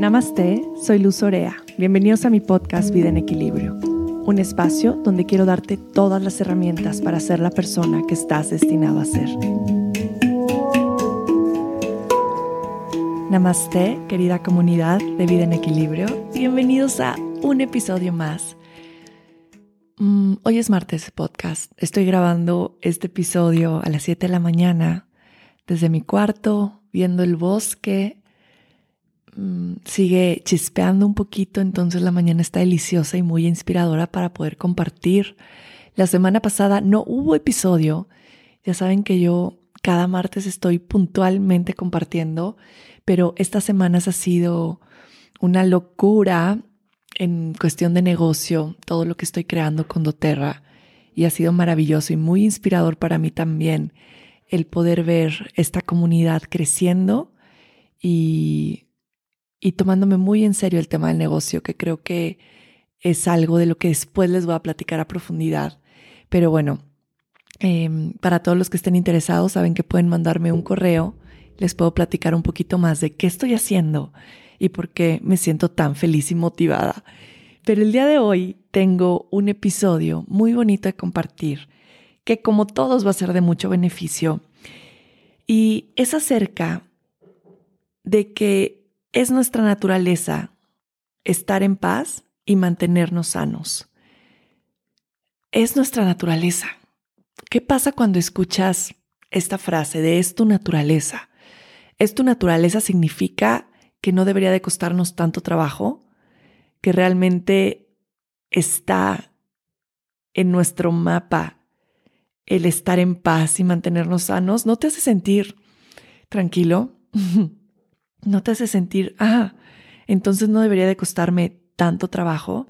Namaste, soy Luz Orea. Bienvenidos a mi podcast Vida en Equilibrio, un espacio donde quiero darte todas las herramientas para ser la persona que estás destinado a ser. Namaste, querida comunidad de Vida en Equilibrio. Bienvenidos a un episodio más. Mm, hoy es martes podcast. Estoy grabando este episodio a las 7 de la mañana desde mi cuarto, viendo el bosque Mm, sigue chispeando un poquito, entonces la mañana está deliciosa y muy inspiradora para poder compartir. La semana pasada no hubo episodio. Ya saben que yo cada martes estoy puntualmente compartiendo, pero estas semanas ha sido una locura en cuestión de negocio, todo lo que estoy creando con doTERRA y ha sido maravilloso y muy inspirador para mí también el poder ver esta comunidad creciendo y y tomándome muy en serio el tema del negocio, que creo que es algo de lo que después les voy a platicar a profundidad. Pero bueno, em, para todos los que estén interesados, saben que pueden mandarme un correo, les puedo platicar un poquito más de qué estoy haciendo y por qué me siento tan feliz y motivada. Pero el día de hoy tengo un episodio muy bonito de compartir, que como todos va a ser de mucho beneficio, y es acerca de que es nuestra naturaleza estar en paz y mantenernos sanos. Es nuestra naturaleza. ¿Qué pasa cuando escuchas esta frase de es tu naturaleza? ¿Es tu naturaleza significa que no debería de costarnos tanto trabajo? ¿Que realmente está en nuestro mapa el estar en paz y mantenernos sanos? ¿No te hace sentir tranquilo? no te hace sentir, ah, entonces no debería de costarme tanto trabajo.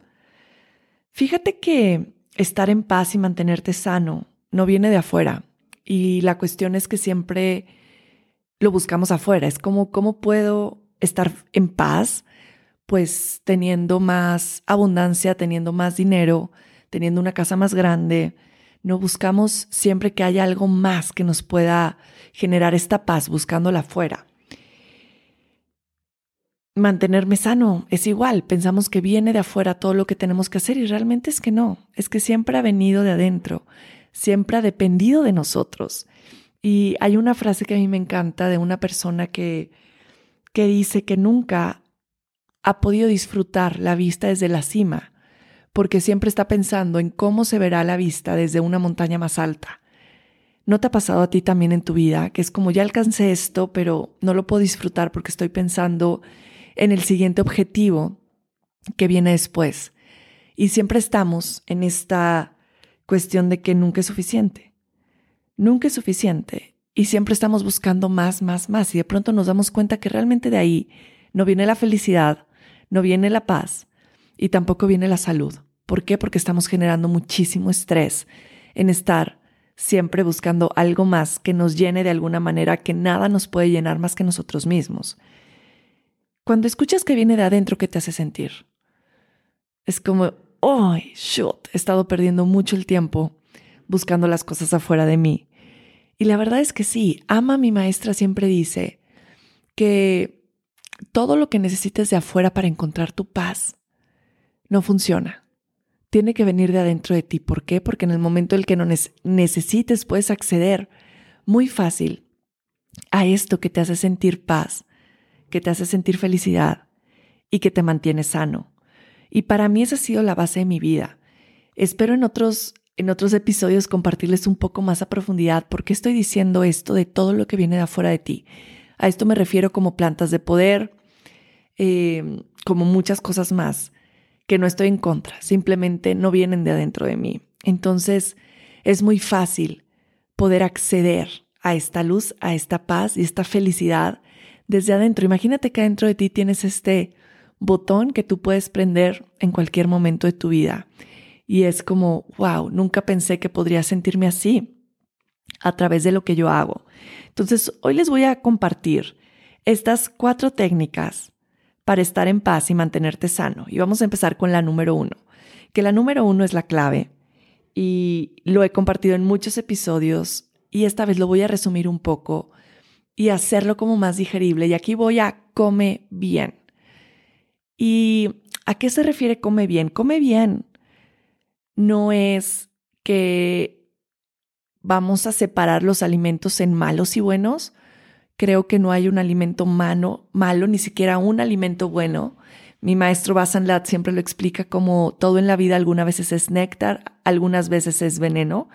Fíjate que estar en paz y mantenerte sano no viene de afuera. Y la cuestión es que siempre lo buscamos afuera. Es como, ¿cómo puedo estar en paz? Pues teniendo más abundancia, teniendo más dinero, teniendo una casa más grande. No buscamos siempre que haya algo más que nos pueda generar esta paz, buscándola afuera mantenerme sano. Es igual, pensamos que viene de afuera todo lo que tenemos que hacer y realmente es que no, es que siempre ha venido de adentro, siempre ha dependido de nosotros. Y hay una frase que a mí me encanta de una persona que, que dice que nunca ha podido disfrutar la vista desde la cima, porque siempre está pensando en cómo se verá la vista desde una montaña más alta. ¿No te ha pasado a ti también en tu vida que es como ya alcancé esto, pero no lo puedo disfrutar porque estoy pensando en el siguiente objetivo que viene después. Y siempre estamos en esta cuestión de que nunca es suficiente. Nunca es suficiente. Y siempre estamos buscando más, más, más. Y de pronto nos damos cuenta que realmente de ahí no viene la felicidad, no viene la paz y tampoco viene la salud. ¿Por qué? Porque estamos generando muchísimo estrés en estar siempre buscando algo más que nos llene de alguna manera que nada nos puede llenar más que nosotros mismos. Cuando escuchas que viene de adentro, ¿qué te hace sentir? Es como, ¡ay, shot! He estado perdiendo mucho el tiempo buscando las cosas afuera de mí. Y la verdad es que sí, ama mi maestra siempre dice que todo lo que necesites de afuera para encontrar tu paz no funciona. Tiene que venir de adentro de ti. ¿Por qué? Porque en el momento en el que no necesites puedes acceder muy fácil a esto que te hace sentir paz, que te hace sentir felicidad y que te mantiene sano. Y para mí esa ha sido la base de mi vida. Espero en otros, en otros episodios compartirles un poco más a profundidad por qué estoy diciendo esto de todo lo que viene de afuera de ti. A esto me refiero como plantas de poder, eh, como muchas cosas más, que no estoy en contra, simplemente no vienen de adentro de mí. Entonces es muy fácil poder acceder a esta luz, a esta paz y esta felicidad desde adentro. Imagínate que adentro de ti tienes este botón que tú puedes prender en cualquier momento de tu vida. Y es como, wow, nunca pensé que podría sentirme así a través de lo que yo hago. Entonces, hoy les voy a compartir estas cuatro técnicas para estar en paz y mantenerte sano. Y vamos a empezar con la número uno, que la número uno es la clave. Y lo he compartido en muchos episodios y esta vez lo voy a resumir un poco y hacerlo como más digerible. Y aquí voy a come bien. ¿Y a qué se refiere come bien? Come bien no es que vamos a separar los alimentos en malos y buenos. Creo que no hay un alimento malo, malo ni siquiera un alimento bueno. Mi maestro Basan siempre lo explica como todo en la vida algunas veces es néctar, algunas veces es veneno.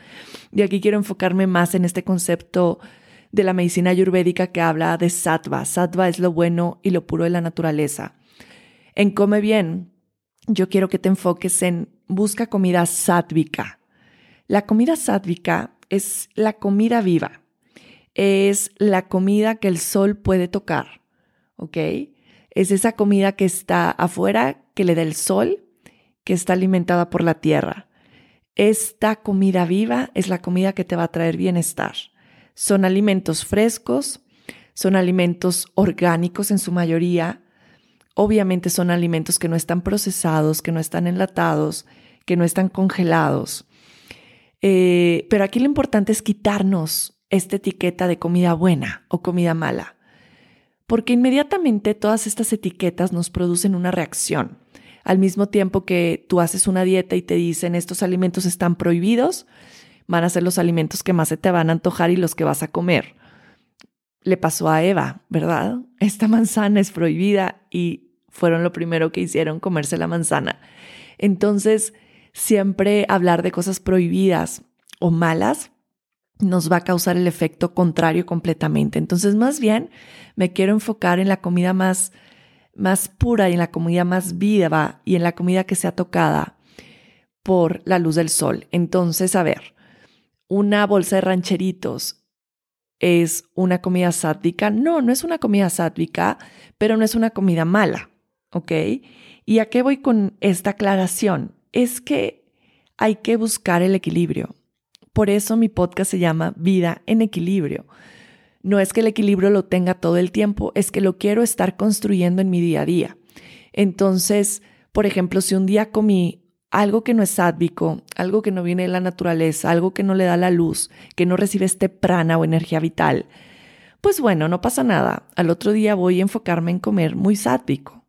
Y aquí quiero enfocarme más en este concepto de la medicina ayurvédica que habla de sattva. Sattva es lo bueno y lo puro de la naturaleza. En Come Bien, yo quiero que te enfoques en busca comida sátvica. La comida sátvica es la comida viva. Es la comida que el sol puede tocar. ¿Ok? Es esa comida que está afuera, que le da el sol, que está alimentada por la tierra. Esta comida viva es la comida que te va a traer bienestar. Son alimentos frescos, son alimentos orgánicos en su mayoría. Obviamente son alimentos que no están procesados, que no están enlatados, que no están congelados. Eh, pero aquí lo importante es quitarnos esta etiqueta de comida buena o comida mala porque inmediatamente todas estas etiquetas nos producen una reacción. Al mismo tiempo que tú haces una dieta y te dicen estos alimentos están prohibidos, van a ser los alimentos que más se te van a antojar y los que vas a comer. Le pasó a Eva, ¿verdad? Esta manzana es prohibida y fueron lo primero que hicieron comerse la manzana. Entonces, siempre hablar de cosas prohibidas o malas nos va a causar el efecto contrario completamente. Entonces, más bien, me quiero enfocar en la comida más, más pura y en la comida más viva y en la comida que sea tocada por la luz del sol. Entonces, a ver, una bolsa de rancheritos es una comida sátrica. No, no es una comida sátrica, pero no es una comida mala, ¿ok? ¿Y a qué voy con esta aclaración? Es que hay que buscar el equilibrio. Por eso mi podcast se llama Vida en Equilibrio. No es que el equilibrio lo tenga todo el tiempo, es que lo quiero estar construyendo en mi día a día. Entonces, por ejemplo, si un día comí algo que no es sádvico, algo que no viene de la naturaleza, algo que no le da la luz, que no recibe este prana o energía vital, pues bueno, no pasa nada. Al otro día voy a enfocarme en comer muy sádvico.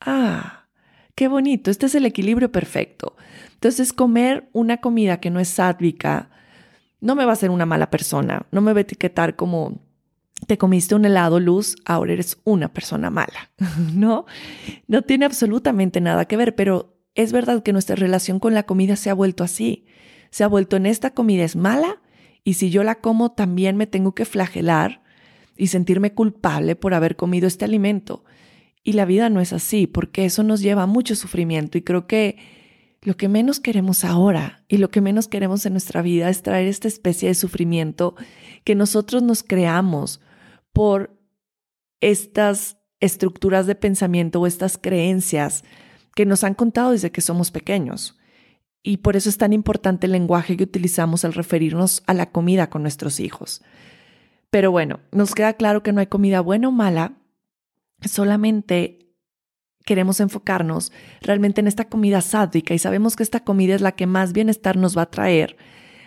Ah, qué bonito, este es el equilibrio perfecto. Entonces, comer una comida que no es sádvica no me va a ser una mala persona, no me va a etiquetar como te comiste un helado luz, ahora eres una persona mala, ¿no? No tiene absolutamente nada que ver, pero es verdad que nuestra relación con la comida se ha vuelto así. Se ha vuelto en esta comida es mala y si yo la como también me tengo que flagelar y sentirme culpable por haber comido este alimento. Y la vida no es así, porque eso nos lleva a mucho sufrimiento y creo que lo que menos queremos ahora y lo que menos queremos en nuestra vida es traer esta especie de sufrimiento que nosotros nos creamos por estas estructuras de pensamiento o estas creencias que nos han contado desde que somos pequeños. Y por eso es tan importante el lenguaje que utilizamos al referirnos a la comida con nuestros hijos. Pero bueno, nos queda claro que no hay comida buena o mala, solamente queremos enfocarnos realmente en esta comida sádica y sabemos que esta comida es la que más bienestar nos va a traer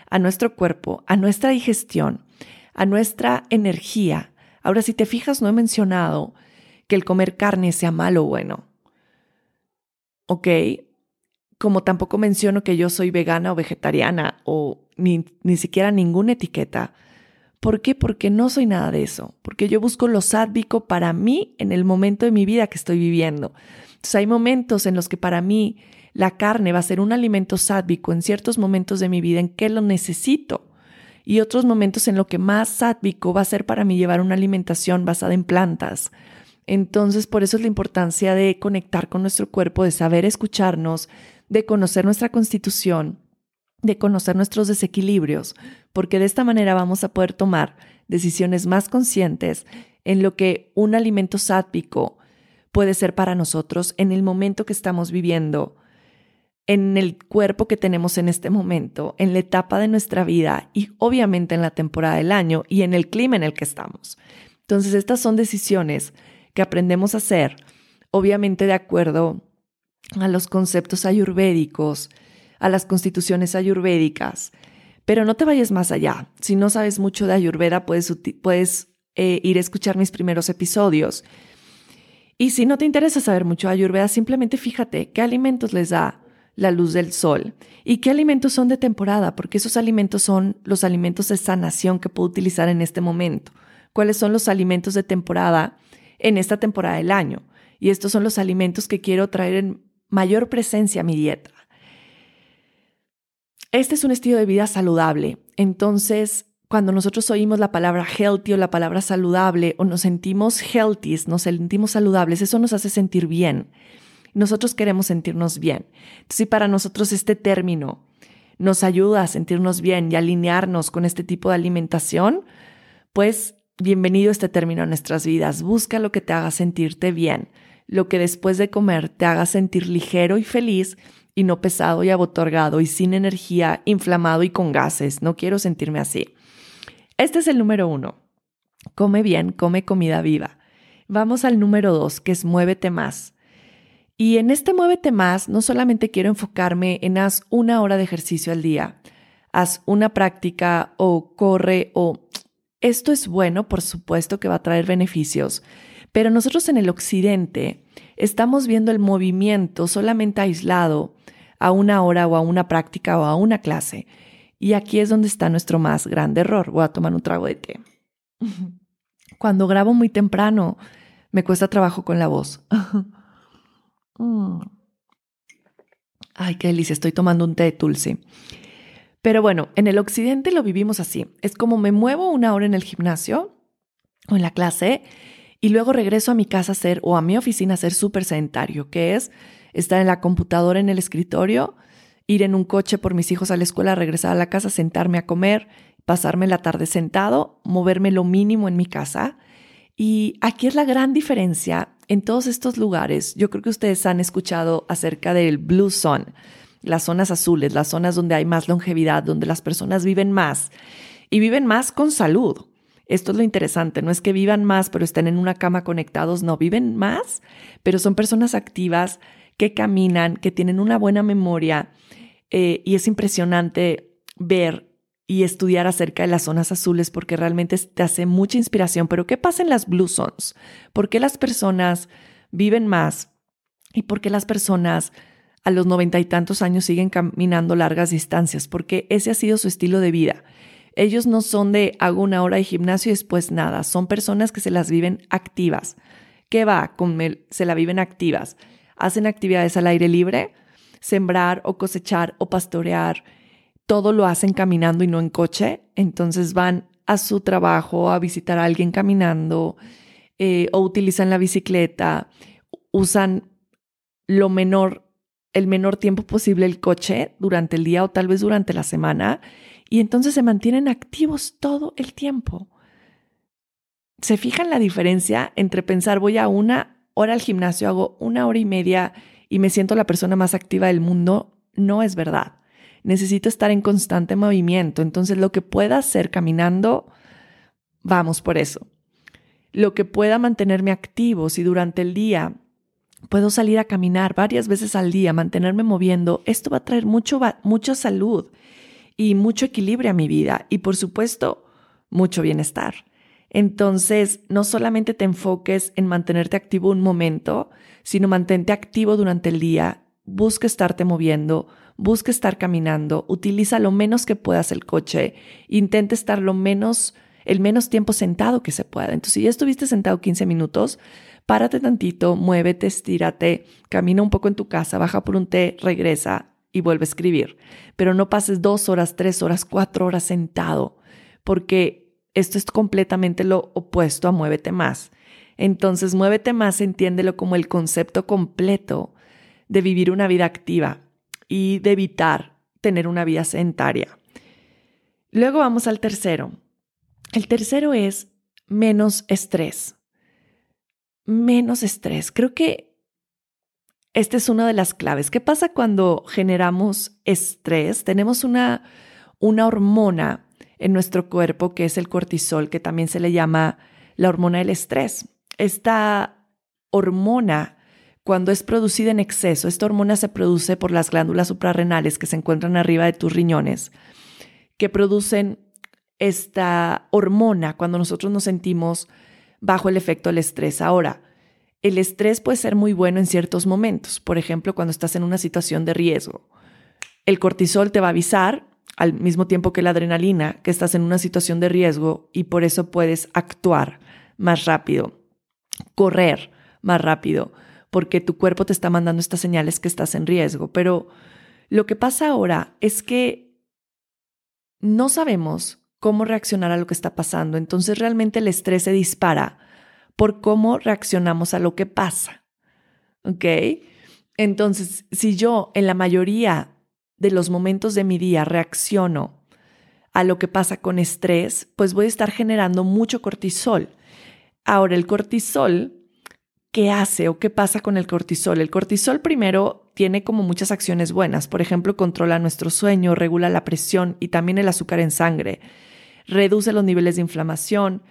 a nuestro cuerpo, a nuestra digestión, a nuestra energía. Ahora, si te fijas, no he mencionado que el comer carne sea malo o bueno. ¿Ok? Como tampoco menciono que yo soy vegana o vegetariana o ni, ni siquiera ninguna etiqueta. ¿Por qué? Porque no soy nada de eso, porque yo busco lo sádvico para mí en el momento de mi vida que estoy viviendo. Entonces hay momentos en los que para mí la carne va a ser un alimento sádvico en ciertos momentos de mi vida en que lo necesito y otros momentos en lo que más sádvico va a ser para mí llevar una alimentación basada en plantas. Entonces, por eso es la importancia de conectar con nuestro cuerpo, de saber escucharnos, de conocer nuestra constitución de conocer nuestros desequilibrios, porque de esta manera vamos a poder tomar decisiones más conscientes en lo que un alimento sátvico puede ser para nosotros en el momento que estamos viviendo, en el cuerpo que tenemos en este momento, en la etapa de nuestra vida y obviamente en la temporada del año y en el clima en el que estamos. Entonces, estas son decisiones que aprendemos a hacer, obviamente de acuerdo a los conceptos ayurvédicos, a las constituciones ayurvédicas. Pero no te vayas más allá. Si no sabes mucho de ayurveda, puedes, puedes eh, ir a escuchar mis primeros episodios. Y si no te interesa saber mucho de Ayurveda, simplemente fíjate qué alimentos les da la luz del sol y qué alimentos son de temporada, porque esos alimentos son los alimentos de sanación que puedo utilizar en este momento. ¿Cuáles son los alimentos de temporada en esta temporada del año? Y estos son los alimentos que quiero traer en mayor presencia a mi dieta. Este es un estilo de vida saludable. Entonces, cuando nosotros oímos la palabra healthy o la palabra saludable o nos sentimos healthy, nos sentimos saludables, eso nos hace sentir bien. Nosotros queremos sentirnos bien. Entonces, si para nosotros este término nos ayuda a sentirnos bien y alinearnos con este tipo de alimentación, pues bienvenido este término a nuestras vidas. Busca lo que te haga sentirte bien, lo que después de comer te haga sentir ligero y feliz y no pesado y abotorgado y sin energía, inflamado y con gases. No quiero sentirme así. Este es el número uno. Come bien, come comida viva. Vamos al número dos, que es muévete más. Y en este muévete más, no solamente quiero enfocarme en haz una hora de ejercicio al día, haz una práctica o corre o... Esto es bueno, por supuesto que va a traer beneficios, pero nosotros en el occidente estamos viendo el movimiento solamente aislado a una hora o a una práctica o a una clase. Y aquí es donde está nuestro más grande error. Voy a tomar un trago de té. Cuando grabo muy temprano, me cuesta trabajo con la voz. Mm. Ay, qué delicia, estoy tomando un té de Tulsi. Pero bueno, en el occidente lo vivimos así. Es como me muevo una hora en el gimnasio o en la clase y luego regreso a mi casa a hacer o a mi oficina a ser súper sedentario, que es estar en la computadora en el escritorio ir en un coche por mis hijos a la escuela, regresar a la casa, sentarme a comer, pasarme la tarde sentado, moverme lo mínimo en mi casa. Y aquí es la gran diferencia en todos estos lugares. Yo creo que ustedes han escuchado acerca del Blue Zone, las zonas azules, las zonas donde hay más longevidad, donde las personas viven más y viven más con salud. Esto es lo interesante, no es que vivan más pero estén en una cama conectados, no, viven más, pero son personas activas que caminan, que tienen una buena memoria, eh, y es impresionante ver y estudiar acerca de las zonas azules porque realmente te hace mucha inspiración. Pero ¿qué pasa en las blue zones? ¿Por qué las personas viven más? ¿Y por qué las personas a los noventa y tantos años siguen caminando largas distancias? Porque ese ha sido su estilo de vida. Ellos no son de hago una hora de gimnasio y después nada. Son personas que se las viven activas. ¿Qué va? Con se la viven activas. Hacen actividades al aire libre sembrar o cosechar o pastorear, todo lo hacen caminando y no en coche, entonces van a su trabajo a visitar a alguien caminando eh, o utilizan la bicicleta, usan lo menor, el menor tiempo posible el coche durante el día o tal vez durante la semana y entonces se mantienen activos todo el tiempo. ¿Se fijan la diferencia entre pensar voy a una hora al gimnasio, hago una hora y media y me siento la persona más activa del mundo, no es verdad. Necesito estar en constante movimiento. Entonces, lo que pueda hacer caminando, vamos por eso. Lo que pueda mantenerme activo, si durante el día puedo salir a caminar varias veces al día, mantenerme moviendo, esto va a traer mucho, mucha salud y mucho equilibrio a mi vida y, por supuesto, mucho bienestar. Entonces, no solamente te enfoques en mantenerte activo un momento, sino mantente activo durante el día, busca estarte moviendo, busca estar caminando, utiliza lo menos que puedas el coche, intenta estar lo menos, el menos tiempo sentado que se pueda. Entonces, si ya estuviste sentado 15 minutos, párate tantito, muévete, estírate, camina un poco en tu casa, baja por un té, regresa y vuelve a escribir. Pero no pases dos horas, tres horas, cuatro horas sentado, porque esto es completamente lo opuesto a muévete más. Entonces, muévete más, entiéndelo como el concepto completo de vivir una vida activa y de evitar tener una vida sedentaria. Luego vamos al tercero. El tercero es menos estrés. Menos estrés. Creo que esta es una de las claves. ¿Qué pasa cuando generamos estrés? Tenemos una, una hormona en nuestro cuerpo que es el cortisol, que también se le llama la hormona del estrés esta hormona, cuando es producida en exceso, esta hormona se produce por las glándulas suprarrenales que se encuentran arriba de tus riñones, que producen esta hormona cuando nosotros nos sentimos bajo el efecto del estrés. Ahora, El estrés puede ser muy bueno en ciertos momentos, por ejemplo, cuando estás en una situación de riesgo. El cortisol te va a avisar al mismo tiempo que la adrenalina que estás en una situación de riesgo y por eso puedes actuar más rápido, correr más rápido, porque tu cuerpo te está mandando estas señales que estás en riesgo. Pero lo que pasa ahora es que no sabemos cómo reaccionar a lo que está pasando. Entonces realmente el estrés se dispara por cómo reaccionamos a lo que pasa. ¿Ok? Entonces, si yo en la mayoría de los momentos de mi día reacciono a lo que pasa con estrés, pues voy a estar generando mucho cortisol. Ahora, el cortisol, ¿qué hace o qué pasa con el cortisol? El cortisol primero tiene como muchas acciones buenas. Por ejemplo, controla nuestro sueño, regula la presión y también el azúcar en sangre, reduce los niveles de inflamación,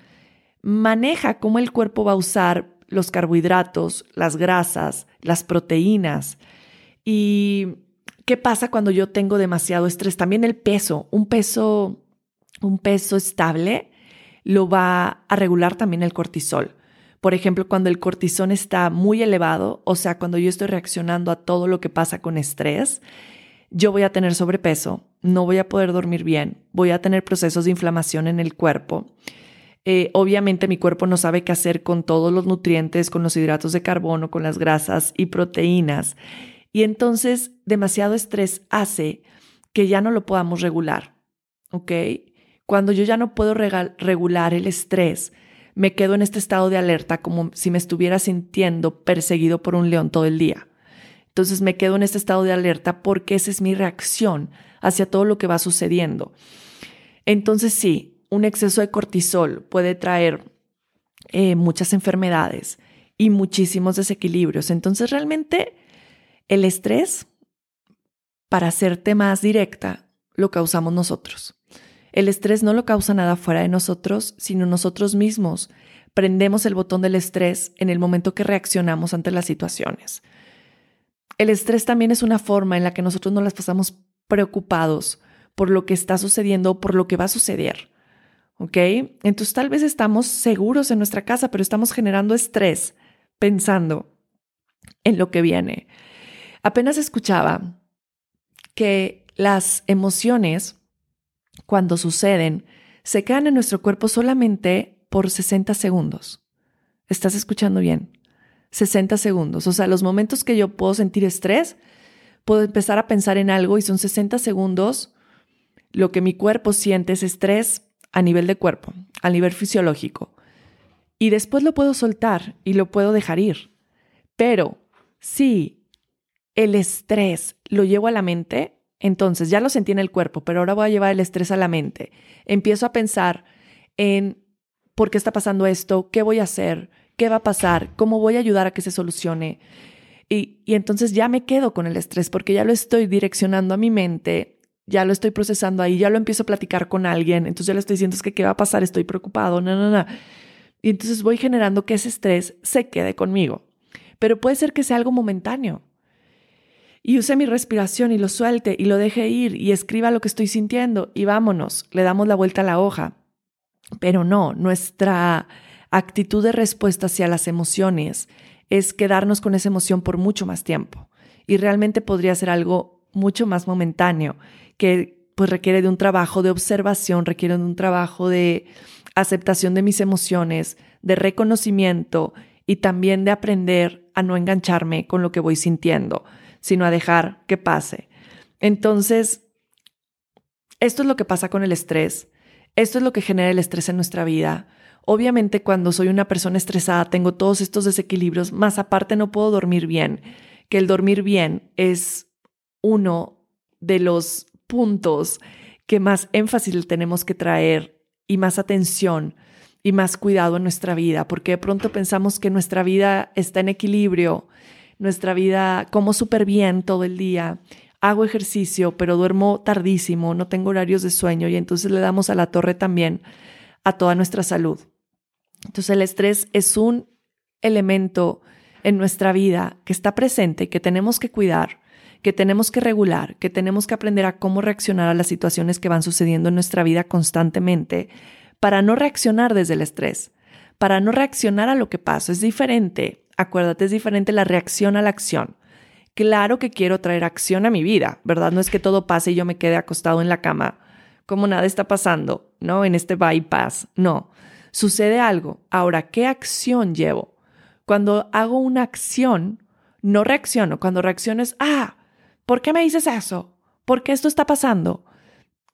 maneja cómo el cuerpo va a usar los carbohidratos, las grasas, las proteínas y ¿Qué pasa cuando yo tengo demasiado estrés? También el peso, un peso, un peso estable lo va a regular también el cortisol. Por ejemplo, cuando el cortisol está muy elevado, o sea, cuando yo estoy reaccionando a todo lo que pasa con estrés, yo voy a tener sobrepeso, no voy a poder dormir bien, voy a tener procesos de inflamación en el cuerpo. Eh, obviamente mi cuerpo no sabe qué hacer con todos los nutrientes, con los hidratos de carbono, con las grasas y proteínas. Y entonces demasiado estrés hace que ya no lo podamos regular, ¿ok? Cuando yo ya no puedo regular el estrés, me quedo en este estado de alerta como si me estuviera sintiendo perseguido por un león todo el día. Entonces me quedo en este estado de alerta porque esa es mi reacción hacia todo lo que va sucediendo. Entonces sí, un exceso de cortisol puede traer eh, muchas enfermedades y muchísimos desequilibrios. Entonces realmente el estrés, para hacerte más directa, lo causamos nosotros. El estrés no lo causa nada fuera de nosotros, sino nosotros mismos. Prendemos el botón del estrés en el momento que reaccionamos ante las situaciones. El estrés también es una forma en la que nosotros nos las pasamos preocupados por lo que está sucediendo o por lo que va a suceder. ¿Ok? Entonces tal vez estamos seguros en nuestra casa, pero estamos generando estrés pensando en lo que viene. Apenas escuchaba que las emociones, cuando suceden, se quedan en nuestro cuerpo solamente por 60 segundos. ¿Estás escuchando bien? 60 segundos. O sea, los momentos que yo puedo sentir estrés, puedo empezar a pensar en algo y son 60 segundos. Lo que mi cuerpo siente es estrés a nivel de cuerpo, a nivel fisiológico. Y después lo puedo soltar y lo puedo dejar ir. Pero si el estrés lo llevo a la mente, entonces ya lo sentí en el cuerpo, pero ahora voy a llevar el estrés a la mente. Empiezo a pensar en por qué está pasando esto, qué voy a hacer, qué va a pasar, cómo voy a ayudar a que se solucione. Y, y entonces ya me quedo con el estrés porque ya lo estoy direccionando a mi mente, ya lo estoy procesando ahí, ya lo empiezo a platicar con alguien, entonces ya le estoy diciendo es que qué va a pasar, estoy preocupado, no, no, no. Y entonces voy generando que ese estrés se quede conmigo. Pero puede ser que sea algo momentáneo y use mi respiración y lo suelte y lo deje ir y escriba lo que estoy sintiendo y vámonos, le damos la vuelta a la hoja. Pero no, nuestra actitud de respuesta hacia las emociones es quedarnos con esa emoción por mucho más tiempo y realmente podría ser algo mucho más momentáneo que pues requiere de un trabajo de observación, requiere de un trabajo de aceptación de mis emociones, de reconocimiento y también de aprender a no engancharme con lo que voy sintiendo sino a dejar que pase. Entonces, esto es lo que pasa con el estrés. Esto es lo que genera el estrés en nuestra vida. Obviamente cuando soy una persona estresada tengo todos estos desequilibrios, más aparte no puedo dormir bien, que el dormir bien es uno de los puntos que más énfasis tenemos que traer y más atención y más cuidado en nuestra vida, porque de pronto pensamos que nuestra vida está en equilibrio nuestra vida, como súper bien todo el día, hago ejercicio, pero duermo tardísimo, no tengo horarios de sueño y entonces le damos a la torre también a toda nuestra salud. Entonces el estrés es un elemento en nuestra vida que está presente, que tenemos que cuidar, que tenemos que regular, que tenemos que aprender a cómo reaccionar a las situaciones que van sucediendo en nuestra vida constantemente para no reaccionar desde el estrés, para no reaccionar a lo que pasa. Es diferente Acuérdate, es diferente la reacción a la acción. Claro que quiero traer acción a mi vida, ¿verdad? No es que todo pase y yo me quede acostado en la cama como nada está pasando, ¿no? En este bypass. No, sucede algo. Ahora, ¿qué acción llevo? Cuando hago una acción, no reacciono. Cuando reacciono es, ah, ¿por qué me dices eso? ¿Por qué esto está pasando?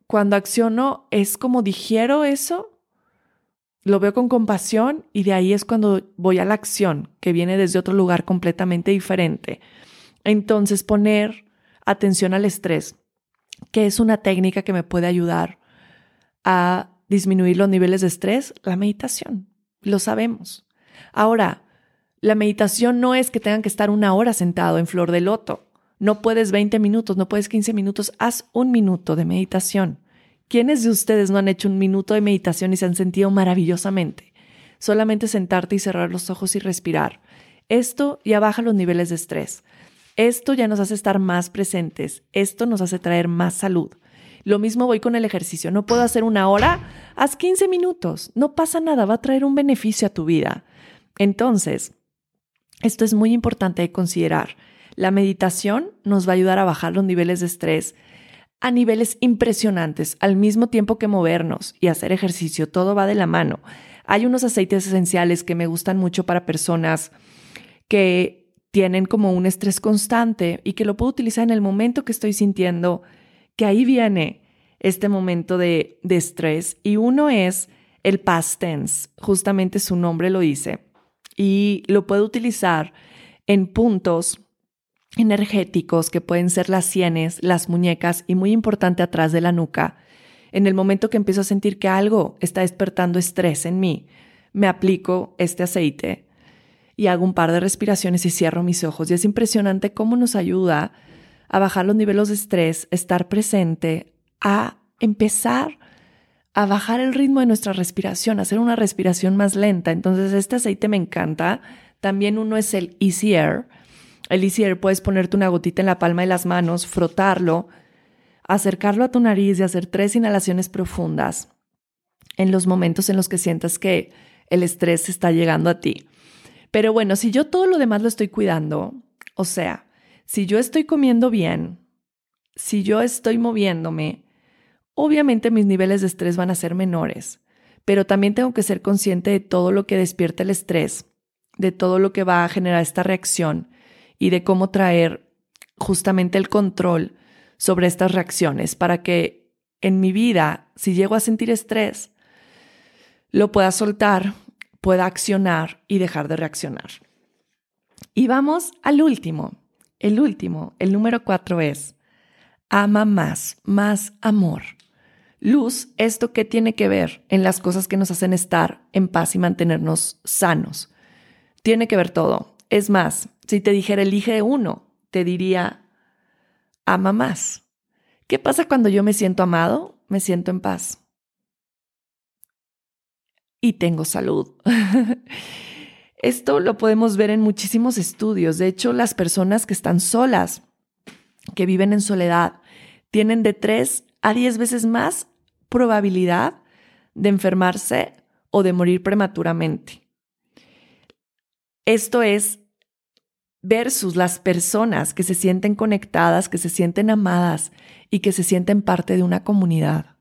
Cuando acciono es como digiero eso, lo veo con compasión y de ahí es cuando voy a la acción, que viene desde otro lugar completamente diferente. Entonces, poner atención al estrés, que es una técnica que me puede ayudar a disminuir los niveles de estrés, la meditación. Lo sabemos. Ahora, la meditación no es que tengan que estar una hora sentado en flor de loto. No puedes 20 minutos, no puedes 15 minutos, haz un minuto de meditación. ¿Quiénes de ustedes no han hecho un minuto de meditación y se han sentido maravillosamente? Solamente sentarte y cerrar los ojos y respirar. Esto ya baja los niveles de estrés. Esto ya nos hace estar más presentes. Esto nos hace traer más salud. Lo mismo voy con el ejercicio. No puedo hacer una hora, haz 15 minutos. No pasa nada, va a traer un beneficio a tu vida. Entonces, esto es muy importante de considerar. La meditación nos va a ayudar a bajar los niveles de estrés a niveles impresionantes, al mismo tiempo que movernos y hacer ejercicio. Todo va de la mano. Hay unos aceites esenciales que me gustan mucho para personas que tienen como un estrés constante y que lo puedo utilizar en el momento que estoy sintiendo que ahí viene este momento de, estrés. Y uno es el past tense, justamente su nombre lo dice y lo puedo utilizar en puntos energéticos que pueden ser las sienes, las muñecas y muy importante atrás de la nuca. En el momento que empiezo a sentir que algo está despertando estrés en mí, me aplico este aceite y hago un par de respiraciones y cierro mis ojos. Y es impresionante cómo nos ayuda a bajar los niveles de estrés, estar presente, a empezar a bajar el ritmo de nuestra respiración, hacer una respiración más lenta. Entonces, este aceite me encanta. También uno es el Easy Air. El Easy Air puedes ponerte una gotita en la palma de las manos, frotarlo, acercarlo a tu nariz y hacer tres inhalaciones profundas en los momentos en los que sientas que el estrés está llegando a ti. Pero bueno, si yo todo lo demás lo estoy cuidando, o sea, si yo estoy comiendo bien, si yo estoy moviéndome, Obviamente mis niveles de estrés van a ser menores, pero también tengo que ser consciente de todo lo que despierta el estrés, de todo lo que va a generar esta reacción y de cómo traer justamente el control sobre estas reacciones para que en mi vida, si llego a sentir estrés, lo pueda soltar, pueda accionar y dejar de reaccionar. Y vamos al último. El último, el número cuatro es, ama más, más amor. Luz, ¿esto qué tiene que ver en las cosas que nos hacen estar en paz y mantenernos sanos? Tiene que ver todo. Es más, si te dijera elige uno, te diría ama más. ¿Qué pasa cuando yo me siento amado? Me siento en paz. Y tengo salud. Esto lo podemos ver en muchísimos estudios. De hecho, las personas que están solas, que viven en soledad, tienen de tres a diez veces más probabilidad de enfermarse o de morir prematuramente. Esto es versus las personas que se sienten conectadas, que se sienten amadas y que se sienten parte de una comunidad.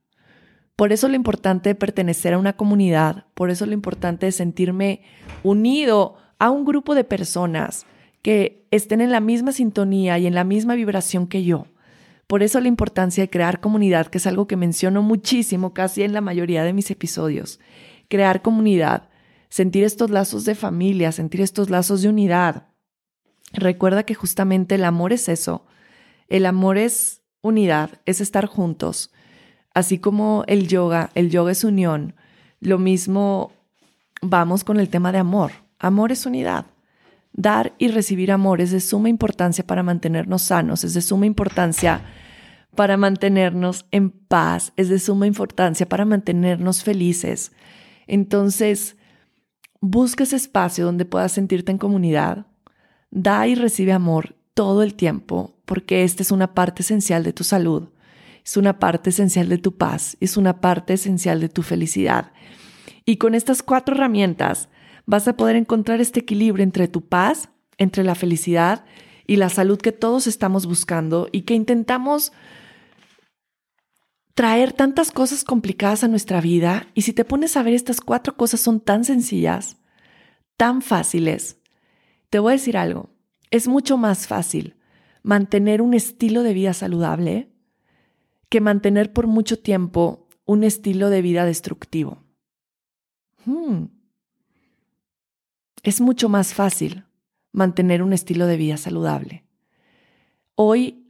Por eso lo importante de pertenecer a una comunidad, por eso lo importante de sentirme unido a un grupo de personas que estén en la misma sintonía y en la misma vibración que yo. Por eso la importancia de crear comunidad, que es algo que menciono muchísimo casi en la mayoría de mis episodios. Crear comunidad, sentir estos lazos de familia, sentir estos lazos de unidad. Recuerda que justamente el amor es eso. El amor es unidad, es estar juntos. Así como el yoga, el yoga es unión. Lo mismo vamos con el tema de amor. Amor es unidad. Dar y recibir amor es de suma importancia para mantenernos sanos, es de suma importancia para mantenernos en paz, es de suma importancia para mantenernos felices. Entonces, busca ese espacio donde puedas sentirte en comunidad, da y recibe amor todo el tiempo, porque esta es una parte esencial de tu salud, es una parte esencial de tu paz, es una parte esencial de tu felicidad. Y con estas cuatro herramientas vas a poder encontrar este equilibrio entre tu paz, entre la felicidad y la salud que todos estamos buscando y que intentamos traer tantas cosas complicadas a nuestra vida. Y si te pones a ver, estas cuatro cosas son tan sencillas, tan fáciles. Te voy a decir algo, es mucho más fácil mantener un estilo de vida saludable que mantener por mucho tiempo un estilo de vida destructivo. Hmm. Es mucho más fácil mantener un estilo de vida saludable. Hoy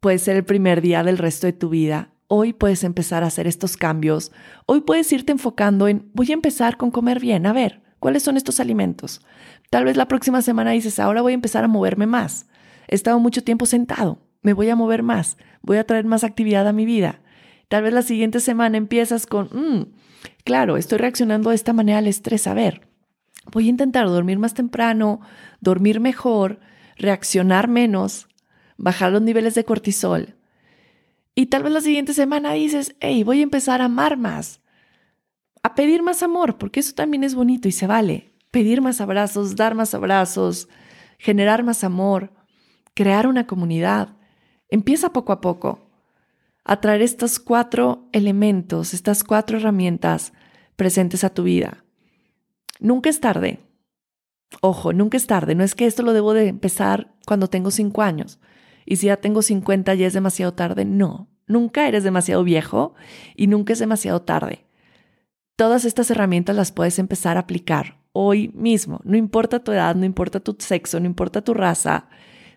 puede ser el primer día del resto de tu vida. Hoy puedes empezar a hacer estos cambios. Hoy puedes irte enfocando en, voy a empezar con comer bien. A ver, ¿cuáles son estos alimentos? Tal vez la próxima semana dices, ahora voy a empezar a moverme más. He estado mucho tiempo sentado, me voy a mover más, voy a traer más actividad a mi vida. Tal vez la siguiente semana empiezas con, mm, claro, estoy reaccionando de esta manera al estrés. A ver, voy a intentar dormir más temprano, dormir mejor, reaccionar menos, bajar los niveles de cortisol. Y tal vez la siguiente semana dices, hey, voy a empezar a amar más, a pedir más amor, porque eso también es bonito y se vale. Pedir más abrazos, dar más abrazos, generar más amor, crear una comunidad. Empieza poco a poco a traer estos cuatro elementos, estas cuatro herramientas presentes a tu vida. Nunca es tarde. Ojo, nunca es tarde. No es que esto lo debo de empezar cuando tengo cinco años. Y si ya tengo 50 ya es demasiado tarde. No, nunca eres demasiado viejo y nunca es demasiado tarde. Todas estas herramientas las puedes empezar a aplicar hoy mismo. No importa tu edad, no importa tu sexo, no importa tu raza.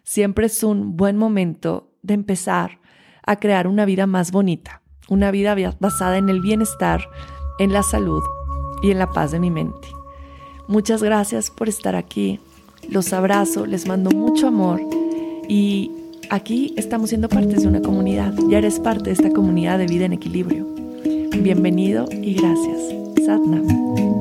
Siempre es un buen momento de empezar a crear una vida más bonita, una vida basada en el bienestar, en la salud y en la paz de mi mente. Muchas gracias por estar aquí. Los abrazo, les mando mucho amor y aquí estamos siendo parte de una comunidad. Ya eres parte de esta comunidad de vida en equilibrio. Bienvenido y gracias. Satnam.